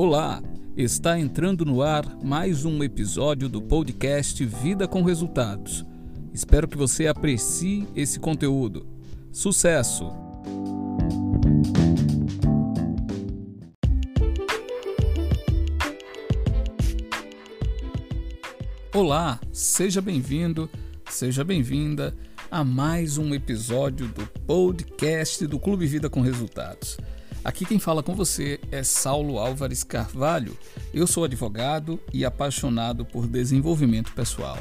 Olá, está entrando no ar mais um episódio do podcast Vida com Resultados. Espero que você aprecie esse conteúdo. Sucesso! Olá, seja bem-vindo, seja bem-vinda a mais um episódio do podcast do Clube Vida com Resultados. Aqui quem fala com você é Saulo Álvares Carvalho. Eu sou advogado e apaixonado por desenvolvimento pessoal.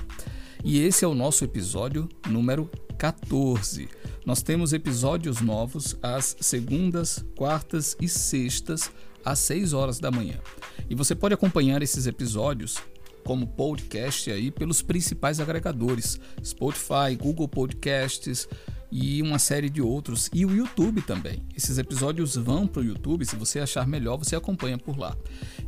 E esse é o nosso episódio número 14. Nós temos episódios novos às segundas, quartas e sextas, às 6 horas da manhã. E você pode acompanhar esses episódios como podcast aí pelos principais agregadores: Spotify, Google Podcasts, e uma série de outros. E o YouTube também. Esses episódios vão para o YouTube, se você achar melhor, você acompanha por lá.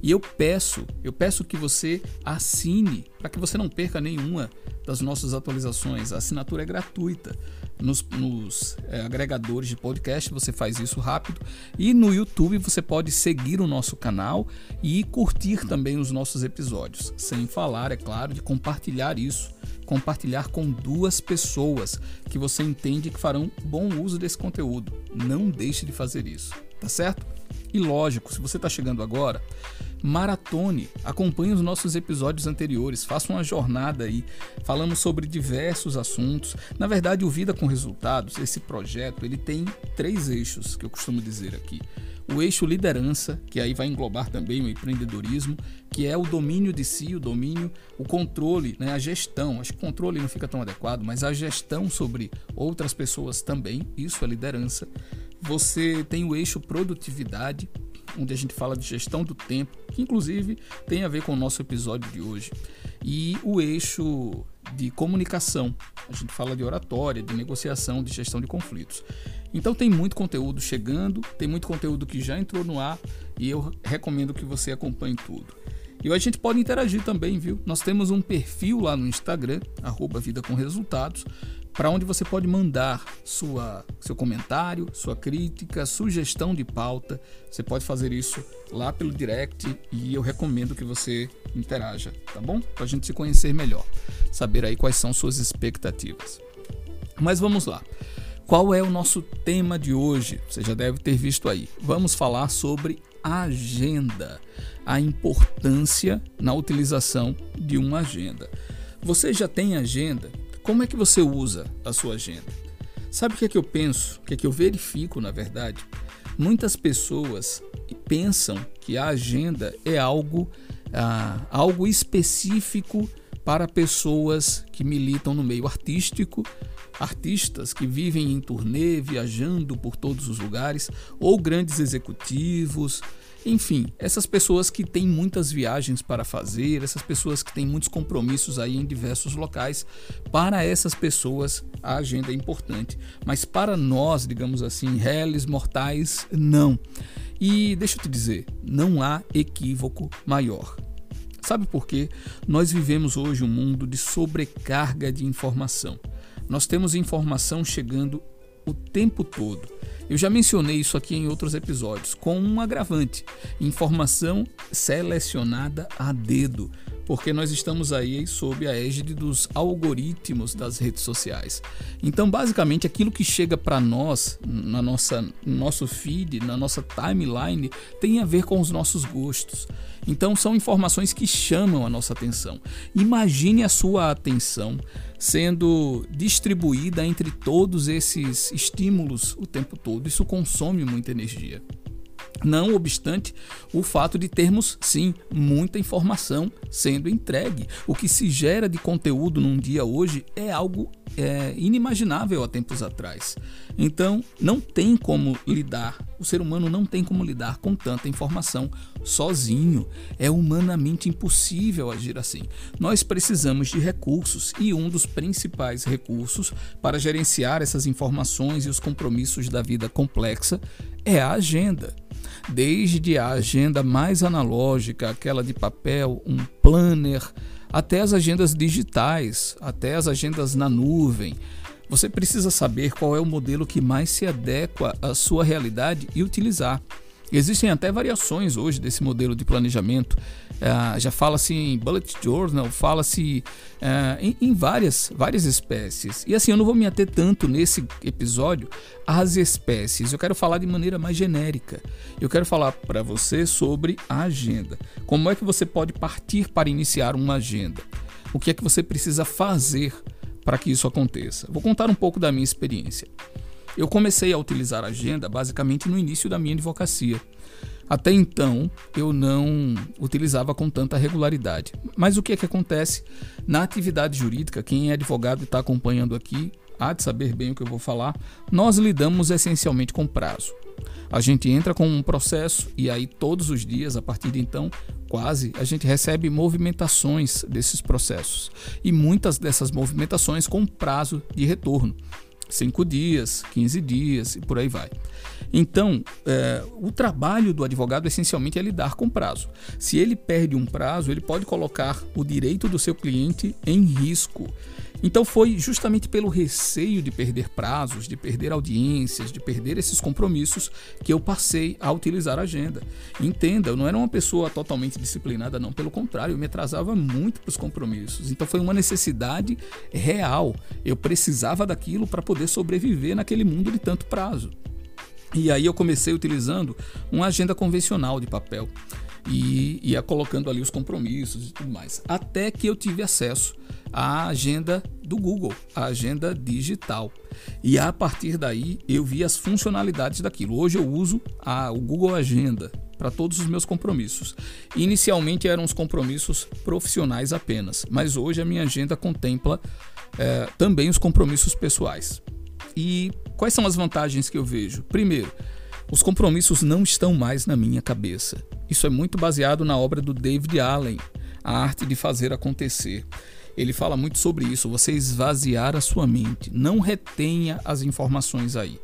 E eu peço, eu peço que você assine para que você não perca nenhuma das nossas atualizações. A assinatura é gratuita. Nos, nos é, agregadores de podcast você faz isso rápido. E no YouTube você pode seguir o nosso canal e curtir também os nossos episódios. Sem falar, é claro, de compartilhar isso compartilhar com duas pessoas que você entende que farão bom uso desse conteúdo. Não deixe de fazer isso, tá certo? E lógico, se você está chegando agora, maratone, acompanhe os nossos episódios anteriores, faça uma jornada aí. Falamos sobre diversos assuntos. Na verdade, o Vida com Resultados, esse projeto, ele tem três eixos que eu costumo dizer aqui o eixo liderança, que aí vai englobar também o empreendedorismo, que é o domínio de si, o domínio, o controle, né, a gestão. Acho que controle não fica tão adequado, mas a gestão sobre outras pessoas também, isso é liderança. Você tem o eixo produtividade, onde a gente fala de gestão do tempo, que inclusive tem a ver com o nosso episódio de hoje. E o eixo de comunicação, a gente fala de oratória, de negociação, de gestão de conflitos. Então tem muito conteúdo chegando, tem muito conteúdo que já entrou no ar e eu recomendo que você acompanhe tudo. E a gente pode interagir também, viu? Nós temos um perfil lá no Instagram, arroba Vida com Resultados, para onde você pode mandar sua, seu comentário, sua crítica, sugestão de pauta. Você pode fazer isso lá pelo direct e eu recomendo que você interaja, tá bom? Para a gente se conhecer melhor, saber aí quais são suas expectativas. Mas vamos lá. Qual é o nosso tema de hoje? Você já deve ter visto aí. Vamos falar sobre agenda, a importância na utilização de uma agenda. Você já tem agenda? Como é que você usa a sua agenda? Sabe o que é que eu penso? O que é que eu verifico, na verdade? Muitas pessoas pensam que a agenda é algo, ah, algo específico para pessoas que militam no meio artístico artistas que vivem em turnê, viajando por todos os lugares, ou grandes executivos, enfim, essas pessoas que têm muitas viagens para fazer, essas pessoas que têm muitos compromissos aí em diversos locais, para essas pessoas a agenda é importante, mas para nós, digamos assim, réis mortais, não. E deixa eu te dizer, não há equívoco maior. Sabe por quê? Nós vivemos hoje um mundo de sobrecarga de informação. Nós temos informação chegando o tempo todo. Eu já mencionei isso aqui em outros episódios, com um agravante: informação selecionada a dedo, porque nós estamos aí sob a égide dos algoritmos das redes sociais. Então, basicamente, aquilo que chega para nós, na nossa, no nosso feed, na nossa timeline, tem a ver com os nossos gostos. Então, são informações que chamam a nossa atenção. Imagine a sua atenção sendo distribuída entre todos esses estímulos o tempo todo. Isso consome muita energia. Não obstante o fato de termos, sim, muita informação sendo entregue. O que se gera de conteúdo num dia hoje é algo é, inimaginável há tempos atrás. Então, não tem como lidar, o ser humano não tem como lidar com tanta informação sozinho. É humanamente impossível agir assim. Nós precisamos de recursos e um dos principais recursos para gerenciar essas informações e os compromissos da vida complexa é a agenda desde a agenda mais analógica, aquela de papel, um planner, até as agendas digitais, até as agendas na nuvem. Você precisa saber qual é o modelo que mais se adequa à sua realidade e utilizar. Existem até variações hoje desse modelo de planejamento. Uh, já fala-se em bullet journal, fala-se uh, em, em, várias, várias espécies. E assim, eu não vou me ater tanto nesse episódio às espécies. Eu quero falar de maneira mais genérica. Eu quero falar para você sobre a agenda. Como é que você pode partir para iniciar uma agenda? O que é que você precisa fazer para que isso aconteça? Vou contar um pouco da minha experiência. Eu comecei a utilizar a agenda basicamente no início da minha advocacia. Até então, eu não utilizava com tanta regularidade. Mas o que é que acontece na atividade jurídica? Quem é advogado e está acompanhando aqui há de saber bem o que eu vou falar. Nós lidamos essencialmente com prazo. A gente entra com um processo e aí todos os dias, a partir de então, quase, a gente recebe movimentações desses processos. E muitas dessas movimentações com prazo de retorno. 5 dias, 15 dias e por aí vai. Então, é, o trabalho do advogado essencialmente é lidar com prazo. Se ele perde um prazo, ele pode colocar o direito do seu cliente em risco. Então foi justamente pelo receio de perder prazos, de perder audiências, de perder esses compromissos que eu passei a utilizar a agenda. Entenda, eu não era uma pessoa totalmente disciplinada, não. Pelo contrário, eu me atrasava muito para os compromissos. Então foi uma necessidade real. Eu precisava daquilo para poder sobreviver naquele mundo de tanto prazo. E aí eu comecei utilizando uma agenda convencional de papel e ia colocando ali os compromissos e tudo mais. Até que eu tive acesso à agenda do Google, a agenda digital. E a partir daí eu vi as funcionalidades daquilo. Hoje eu uso a, o Google Agenda para todos os meus compromissos. Inicialmente eram os compromissos profissionais apenas, mas hoje a minha agenda contempla é, também os compromissos pessoais. E quais são as vantagens que eu vejo? Primeiro, os compromissos não estão mais na minha cabeça. Isso é muito baseado na obra do David Allen, A Arte de Fazer Acontecer. Ele fala muito sobre isso, você esvaziar a sua mente, não retenha as informações aí.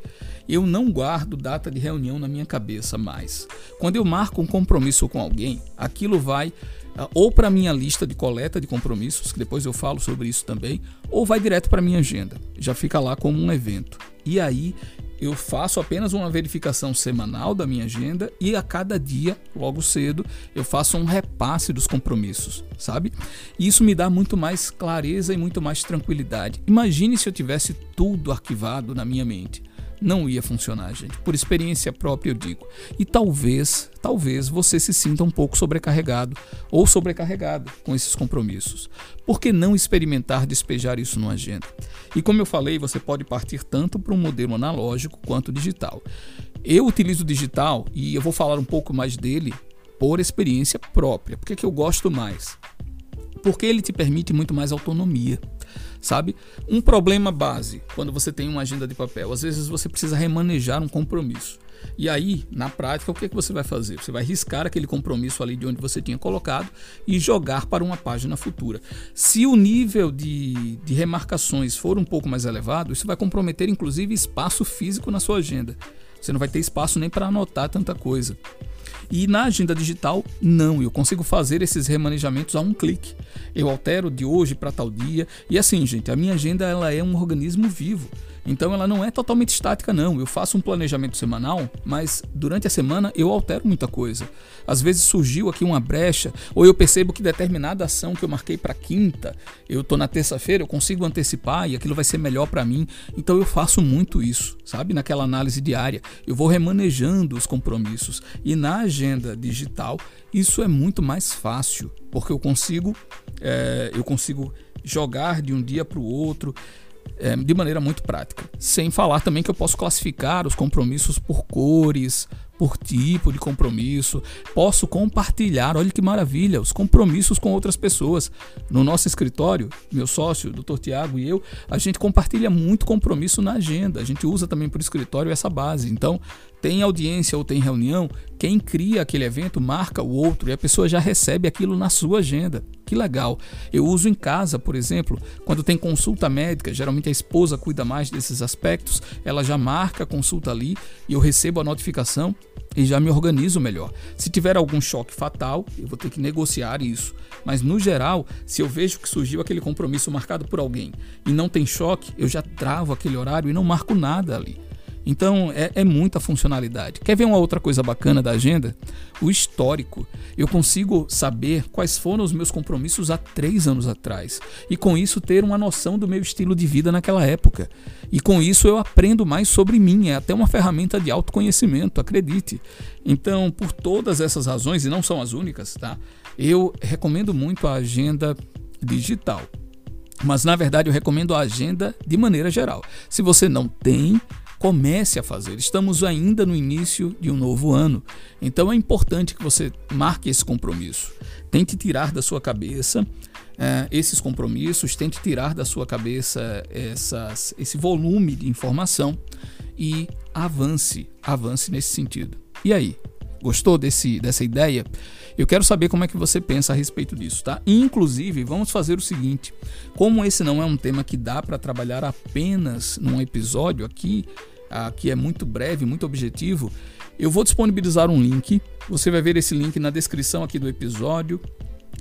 Eu não guardo data de reunião na minha cabeça mais. Quando eu marco um compromisso com alguém, aquilo vai ah, ou para minha lista de coleta de compromissos, que depois eu falo sobre isso também, ou vai direto para minha agenda. Já fica lá como um evento. E aí eu faço apenas uma verificação semanal da minha agenda e a cada dia, logo cedo, eu faço um repasse dos compromissos, sabe? E isso me dá muito mais clareza e muito mais tranquilidade. Imagine se eu tivesse tudo arquivado na minha mente não ia funcionar, gente. Por experiência própria eu digo. E talvez, talvez você se sinta um pouco sobrecarregado ou sobrecarregada com esses compromissos. Por que não experimentar despejar isso numa agenda? E como eu falei, você pode partir tanto para um modelo analógico quanto digital. Eu utilizo o digital e eu vou falar um pouco mais dele por experiência própria. Por que, que eu gosto mais? Porque ele te permite muito mais autonomia sabe? Um problema base quando você tem uma agenda de papel, às vezes você precisa remanejar um compromisso. E aí, na prática, o que, é que você vai fazer? Você vai riscar aquele compromisso ali de onde você tinha colocado e jogar para uma página futura. Se o nível de, de remarcações for um pouco mais elevado, isso vai comprometer inclusive espaço físico na sua agenda. Você não vai ter espaço nem para anotar tanta coisa. E na agenda digital, não, eu consigo fazer esses remanejamentos a um clique. Eu altero de hoje para tal dia. E assim, gente, a minha agenda ela é um organismo vivo. Então ela não é totalmente estática, não. Eu faço um planejamento semanal, mas durante a semana eu altero muita coisa. Às vezes surgiu aqui uma brecha, ou eu percebo que determinada ação que eu marquei para quinta, eu tô na terça-feira, eu consigo antecipar e aquilo vai ser melhor para mim. Então eu faço muito isso, sabe? Naquela análise diária, eu vou remanejando os compromissos. E na agenda digital, isso é muito mais fácil, porque eu consigo, é, eu consigo jogar de um dia para o outro é, de maneira muito prática. Sem falar também que eu posso classificar os compromissos por cores, por tipo de compromisso. Posso compartilhar, olha que maravilha, os compromissos com outras pessoas. No nosso escritório, meu sócio, Dr. Tiago e eu, a gente compartilha muito compromisso na agenda. A gente usa também para o escritório essa base. Então, tem audiência ou tem reunião, quem cria aquele evento marca o outro e a pessoa já recebe aquilo na sua agenda. Que legal. Eu uso em casa, por exemplo, quando tem consulta médica, geralmente a esposa cuida mais desses aspectos, ela já marca a consulta ali e eu recebo a notificação e já me organizo melhor. Se tiver algum choque fatal, eu vou ter que negociar isso. Mas no geral, se eu vejo que surgiu aquele compromisso marcado por alguém e não tem choque, eu já travo aquele horário e não marco nada ali. Então é, é, muita funcionalidade. Quer ver uma outra coisa bacana da agenda? O histórico. Eu consigo saber quais foram os meus compromissos há três anos atrás. E com isso ter uma noção do meu estilo de vida naquela época. E com isso eu aprendo mais sobre mim. É até uma ferramenta de autoconhecimento, acredite. Então, por todas essas razões, e não são as únicas, tá? Eu recomendo muito a agenda digital. Mas na verdade eu recomendo a agenda de maneira geral. Se você não tem, comece a fazer. Estamos ainda no início de um novo ano, então é importante que você marque esse compromisso. Tente tirar da sua cabeça é, esses compromissos, tente tirar da sua cabeça essas, esse volume de informação e avance, avance nesse sentido. E aí, gostou desse, dessa ideia? Eu quero saber como é que você pensa a respeito disso, tá? Inclusive, vamos fazer o seguinte: como esse não é um tema que dá para trabalhar apenas num episódio aqui, aqui é muito breve, muito objetivo, eu vou disponibilizar um link. Você vai ver esse link na descrição aqui do episódio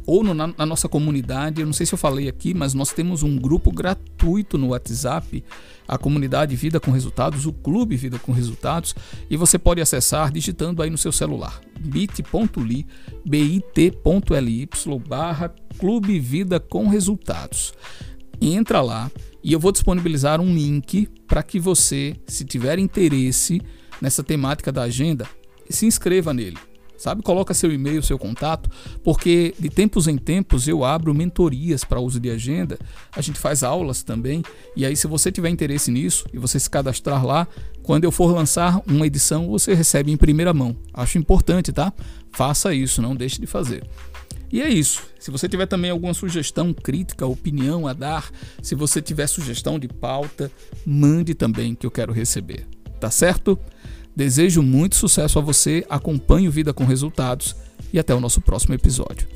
ou no, na, na, nossa comunidade. Eu não sei se eu falei aqui, mas nós temos um grupo gratuito no WhatsApp, a comunidade Vida com Resultados, o Clube Vida com Resultados, e você pode acessar digitando aí no seu celular bit.ly, bit.ly barra Clube Vida com Resultados. Entra lá e eu vou disponibilizar um link para que você, se tiver interesse nessa temática da agenda, se inscreva nele sabe? Coloca seu e-mail, seu contato, porque de tempos em tempos eu abro mentorias para uso de agenda, a gente faz aulas também, e aí se você tiver interesse nisso e você se cadastrar lá, quando eu for lançar uma edição, você recebe em primeira mão. Acho importante, tá? Faça isso, não deixe de fazer. E é isso. Se você tiver também alguma sugestão, crítica, opinião a dar, se você tiver sugestão de pauta, mande também que eu quero receber. Tá certo? Desejo muito sucesso a você, acompanhe o Vida com Resultados e até o nosso próximo episódio.